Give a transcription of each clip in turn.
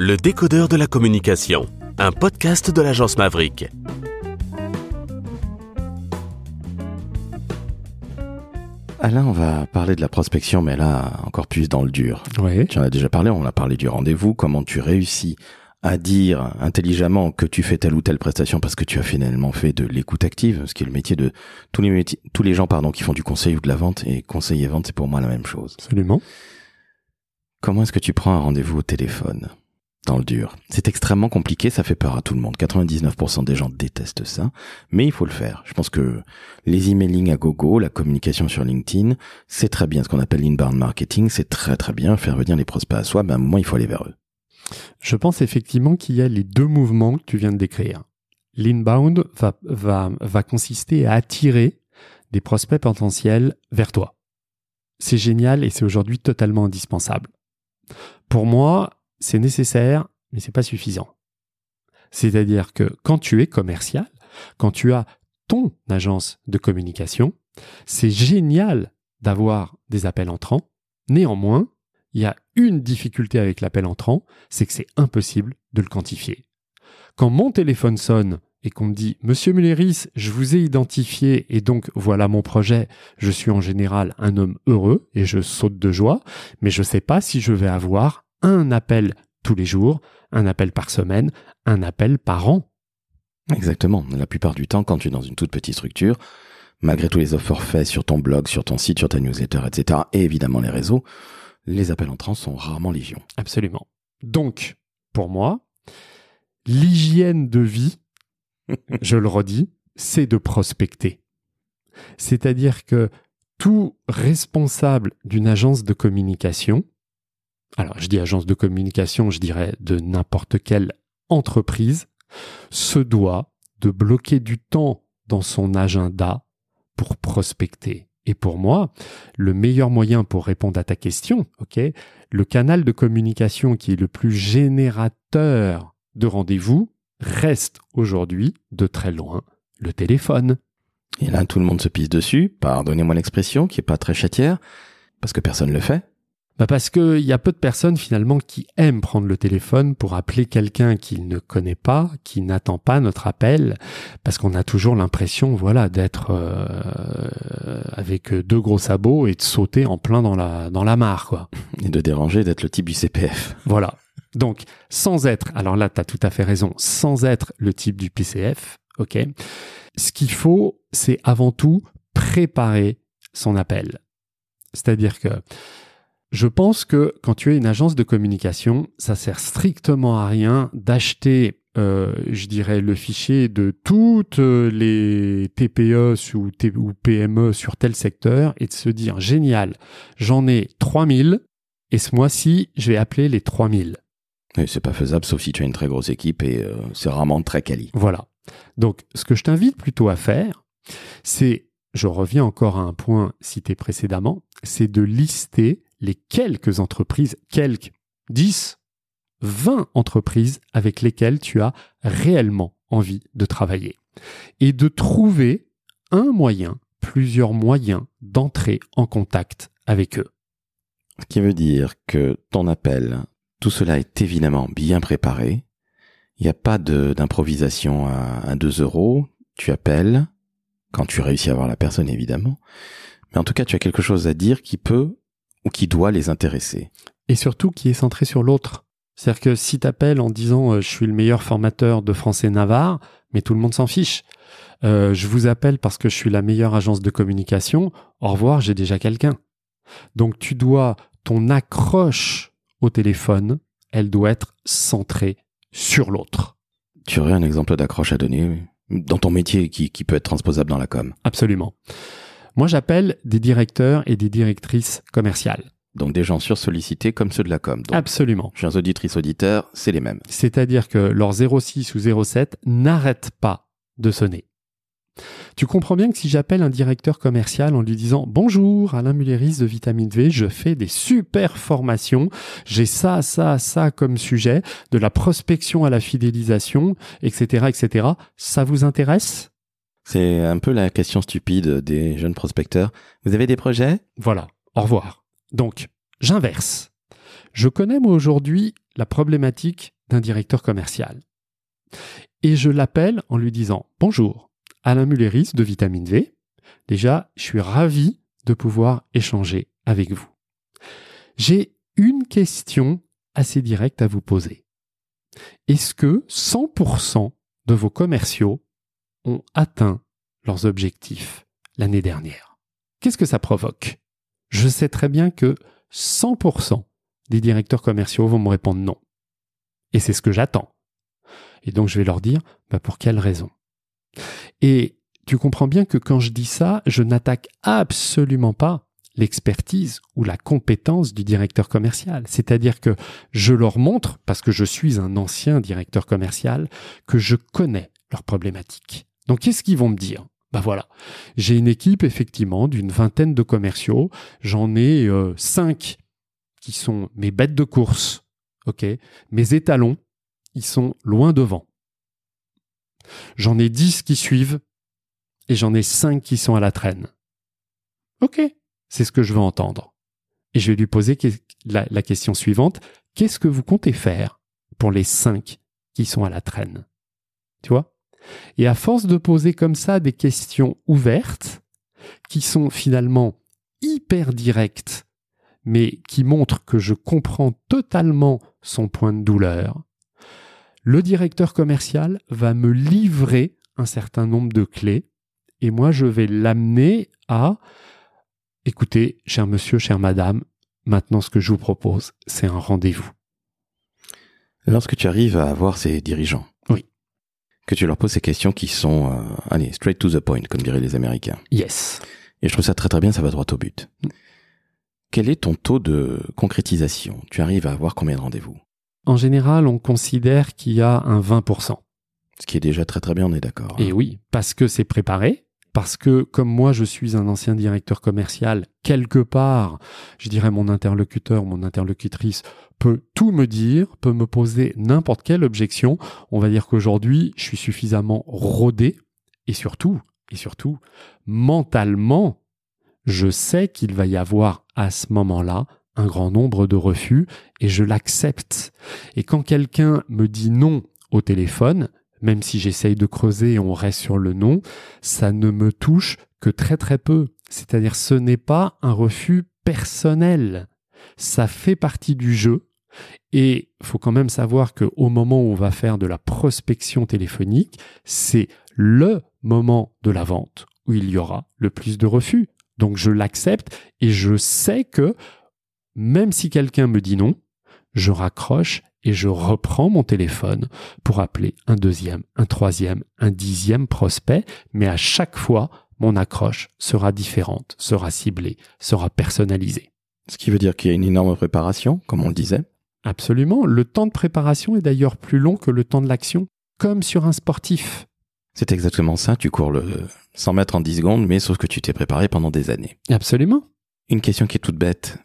Le décodeur de la communication, un podcast de l'agence Maverick. Alain, on va parler de la prospection, mais là, encore plus dans le dur. Oui. Tu en as déjà parlé, on a parlé du rendez-vous, comment tu réussis à dire intelligemment que tu fais telle ou telle prestation parce que tu as finalement fait de l'écoute active, ce qui est le métier de tous les métiers, tous les gens pardon qui font du conseil ou de la vente et conseil et vente c'est pour moi la même chose. Absolument. Comment est-ce que tu prends un rendez-vous au téléphone? Dans le dur C'est extrêmement compliqué, ça fait peur à tout le monde. 99% des gens détestent ça, mais il faut le faire. Je pense que les emailing à gogo, la communication sur LinkedIn, c'est très bien. Ce qu'on appelle l'inbound marketing, c'est très très bien. Faire venir les prospects à soi, mais à un moment il faut aller vers eux. Je pense effectivement qu'il y a les deux mouvements que tu viens de décrire. L'inbound va, va, va consister à attirer des prospects potentiels vers toi. C'est génial et c'est aujourd'hui totalement indispensable. Pour moi, c'est nécessaire, mais c'est pas suffisant. C'est-à-dire que quand tu es commercial, quand tu as ton agence de communication, c'est génial d'avoir des appels entrants. Néanmoins, il y a une difficulté avec l'appel entrant, c'est que c'est impossible de le quantifier. Quand mon téléphone sonne et qu'on me dit Monsieur Mulleris, je vous ai identifié et donc voilà mon projet, je suis en général un homme heureux et je saute de joie, mais je ne sais pas si je vais avoir un appel tous les jours, un appel par semaine, un appel par an. Exactement. La plupart du temps, quand tu es dans une toute petite structure, malgré tous les offres faits sur ton blog, sur ton site, sur ta newsletter, etc., et évidemment les réseaux, les appels entrants sont rarement légion. Absolument. Donc, pour moi, l'hygiène de vie, je le redis, c'est de prospecter. C'est-à-dire que tout responsable d'une agence de communication, alors je dis agence de communication, je dirais de n'importe quelle entreprise, se doit de bloquer du temps dans son agenda pour prospecter. Et pour moi, le meilleur moyen pour répondre à ta question, ok, le canal de communication qui est le plus générateur de rendez-vous reste aujourd'hui de très loin le téléphone. Et là, tout le monde se pisse dessus, pardonnez-moi l'expression, qui est pas très chatière, parce que personne ne le fait. Bah parce qu'il y a peu de personnes finalement qui aiment prendre le téléphone pour appeler quelqu'un qu'ils ne connaît pas, qui n'attend pas notre appel, parce qu'on a toujours l'impression, voilà, d'être euh, avec deux gros sabots et de sauter en plein dans la dans la mare, quoi. Et de déranger, d'être le type du CPF. Voilà. Donc, sans être, alors là, tu as tout à fait raison, sans être le type du PCF, ok. Ce qu'il faut, c'est avant tout préparer son appel. C'est-à-dire que je pense que quand tu es une agence de communication, ça sert strictement à rien d'acheter, euh, je dirais, le fichier de toutes les TPE ou, ou PME sur tel secteur et de se dire génial, j'en ai 3000 et ce mois-ci, je vais appeler les 3000. Et c'est pas faisable sauf si tu as une très grosse équipe et euh, c'est rarement très quali. Voilà. Donc, ce que je t'invite plutôt à faire, c'est, je reviens encore à un point cité précédemment, c'est de lister les quelques entreprises, quelques 10, 20 entreprises avec lesquelles tu as réellement envie de travailler. Et de trouver un moyen, plusieurs moyens d'entrer en contact avec eux. Ce qui veut dire que ton appel, tout cela est évidemment bien préparé. Il n'y a pas d'improvisation à, à 2 euros. Tu appelles, quand tu réussis à voir la personne évidemment. Mais en tout cas, tu as quelque chose à dire qui peut ou qui doit les intéresser. Et surtout qui est centré sur l'autre. C'est-à-dire que si tu appelles en disant euh, je suis le meilleur formateur de français navarre, mais tout le monde s'en fiche. Euh, je vous appelle parce que je suis la meilleure agence de communication. Au revoir, j'ai déjà quelqu'un. Donc tu dois ton accroche au téléphone, elle doit être centrée sur l'autre. Tu aurais un exemple d'accroche à donner dans ton métier qui, qui peut être transposable dans la com? Absolument. Moi, j'appelle des directeurs et des directrices commerciales. Donc des gens sursollicités comme ceux de la com. Donc, Absolument. Chers auditrices auditeurs, c'est les mêmes. C'est-à-dire que leur 06 ou 07 n'arrêtent pas de sonner. Tu comprends bien que si j'appelle un directeur commercial en lui disant Bonjour, Alain Mulleris de Vitamine V, je fais des super formations, j'ai ça, ça, ça comme sujet, de la prospection à la fidélisation, etc., etc., ça vous intéresse? C'est un peu la question stupide des jeunes prospecteurs. Vous avez des projets? Voilà, au revoir. Donc, j'inverse. Je connais moi aujourd'hui la problématique d'un directeur commercial. Et je l'appelle en lui disant Bonjour, Alain Mulleris de Vitamine V. Déjà, je suis ravi de pouvoir échanger avec vous. J'ai une question assez directe à vous poser. Est-ce que 100% de vos commerciaux ont atteint leurs objectifs l'année dernière Qu'est-ce que ça provoque? Je sais très bien que 100% des directeurs commerciaux vont me répondre non. Et c'est ce que j'attends. Et donc je vais leur dire, bah pour quelle raison? Et tu comprends bien que quand je dis ça, je n'attaque absolument pas l'expertise ou la compétence du directeur commercial. C'est-à-dire que je leur montre, parce que je suis un ancien directeur commercial, que je connais leurs problématiques. Donc qu'est-ce qu'ils vont me dire? Ben voilà, j'ai une équipe effectivement d'une vingtaine de commerciaux, j'en ai euh, cinq qui sont mes bêtes de course, ok, mes étalons, ils sont loin devant. J'en ai dix qui suivent et j'en ai cinq qui sont à la traîne. Ok, c'est ce que je veux entendre. Et je vais lui poser la, la question suivante. Qu'est-ce que vous comptez faire pour les cinq qui sont à la traîne? Tu vois? Et à force de poser comme ça des questions ouvertes, qui sont finalement hyper directes, mais qui montrent que je comprends totalement son point de douleur, le directeur commercial va me livrer un certain nombre de clés et moi je vais l'amener à écoutez, cher monsieur, chère madame, maintenant ce que je vous propose, c'est un rendez-vous. Lorsque tu arrives à avoir ces dirigeants, que tu leur poses ces questions qui sont, euh, allez, straight to the point, comme diraient les Américains. Yes. Et je trouve ça très très bien, ça va droit au but. Quel est ton taux de concrétisation? Tu arrives à avoir combien de rendez-vous? En général, on considère qu'il y a un 20%. Ce qui est déjà très très bien, on est d'accord. Et oui, parce que c'est préparé, parce que comme moi je suis un ancien directeur commercial, quelque part, je dirais mon interlocuteur, mon interlocutrice peut tout me dire, peut me poser n'importe quelle objection. On va dire qu'aujourd'hui, je suis suffisamment rodé et surtout, et surtout, mentalement, je sais qu'il va y avoir à ce moment-là un grand nombre de refus et je l'accepte. Et quand quelqu'un me dit non au téléphone, même si j'essaye de creuser et on reste sur le non, ça ne me touche que très très peu. C'est-à-dire ce n'est pas un refus personnel. Ça fait partie du jeu. Et faut quand même savoir qu'au moment où on va faire de la prospection téléphonique, c'est le moment de la vente où il y aura le plus de refus. Donc je l'accepte et je sais que même si quelqu'un me dit non, je raccroche et je reprends mon téléphone pour appeler un deuxième, un troisième, un dixième prospect, mais à chaque fois, mon accroche sera différente, sera ciblée, sera personnalisée. Ce qui veut dire qu'il y a une énorme préparation, comme on le disait. Absolument. Le temps de préparation est d'ailleurs plus long que le temps de l'action, comme sur un sportif. C'est exactement ça, tu cours le 100 mètres en 10 secondes, mais sauf que tu t'es préparé pendant des années. Absolument. Une question qui est toute bête.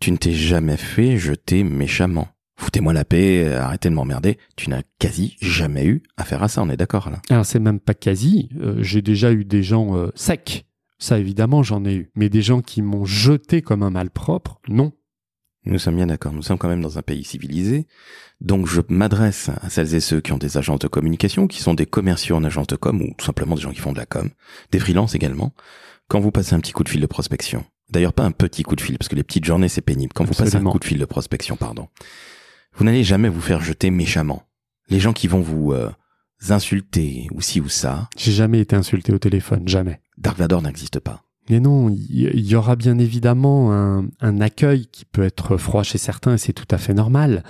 Tu ne t'es jamais fait jeter méchamment. Foutez-moi la paix, arrêtez de m'emmerder. Tu n'as quasi jamais eu affaire à ça, on est d'accord là Alors c'est même pas quasi. Euh, j'ai déjà eu des gens euh, secs. Ça évidemment j'en ai eu. Mais des gens qui m'ont jeté comme un malpropre, non. Nous sommes bien d'accord. Nous sommes quand même dans un pays civilisé. Donc je m'adresse à celles et ceux qui ont des agences de communication, qui sont des commerciaux en agence de com, ou tout simplement des gens qui font de la com, des freelances également. Quand vous passez un petit coup de fil de prospection, d'ailleurs pas un petit coup de fil, parce que les petites journées c'est pénible. Quand vous passez un coup de fil de prospection, pardon, vous n'allez jamais vous faire jeter méchamment. Les gens qui vont vous euh, insulter ou ci ou ça. J'ai jamais été insulté au téléphone, jamais. Dark Vador n'existe pas. Mais non, il y, aura bien évidemment un, accueil qui peut être froid chez certains et c'est tout à fait normal.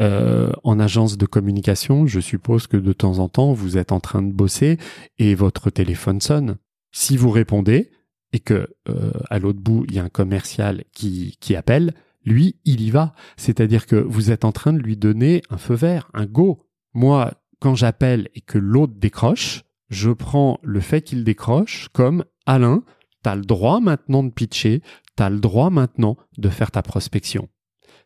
Euh, en agence de communication, je suppose que de temps en temps, vous êtes en train de bosser et votre téléphone sonne. Si vous répondez et que euh, à l'autre bout il y a un commercial qui, qui appelle, lui, il y va. C'est-à-dire que vous êtes en train de lui donner un feu vert, un go. Moi, quand j'appelle et que l'autre décroche, je prends le fait qu'il décroche comme Alain, t'as le droit maintenant de pitcher, t'as le droit maintenant de faire ta prospection.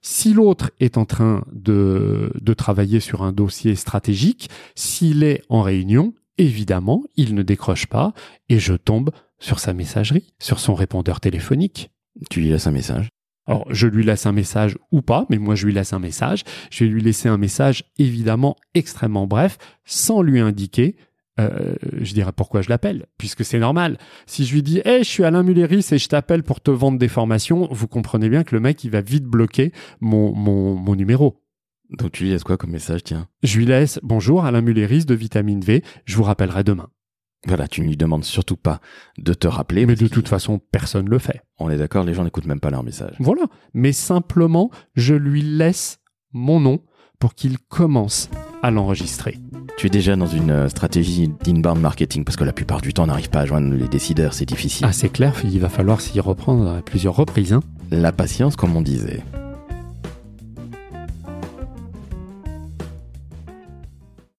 Si l'autre est en train de, de travailler sur un dossier stratégique, s'il est en réunion, évidemment, il ne décroche pas et je tombe sur sa messagerie, sur son répondeur téléphonique. Tu lui laisses un message Alors, je lui laisse un message ou pas, mais moi, je lui laisse un message. Je vais lui laisser un message, évidemment, extrêmement bref, sans lui indiquer euh, je dirais pourquoi je l'appelle, puisque c'est normal. Si je lui dis, hey, je suis Alain Mulleris et je t'appelle pour te vendre des formations, vous comprenez bien que le mec, il va vite bloquer mon, mon, mon numéro. Donc tu lui laisses quoi comme message, tiens? Je lui laisse, bonjour Alain Mulleris de Vitamine V, je vous rappellerai demain. Voilà, tu ne lui demandes surtout pas de te rappeler. Mais de toute façon, personne le fait. On est d'accord, les gens n'écoutent même pas leur message. Voilà. Mais simplement, je lui laisse mon nom pour qu'il commence à l'enregistrer. Tu es déjà dans une euh, stratégie d'inbound marketing parce que la plupart du temps, on n'arrive pas à joindre les décideurs, c'est difficile. Ah, c'est clair, il va falloir s'y reprendre à plusieurs reprises. Hein. La patience, comme on disait.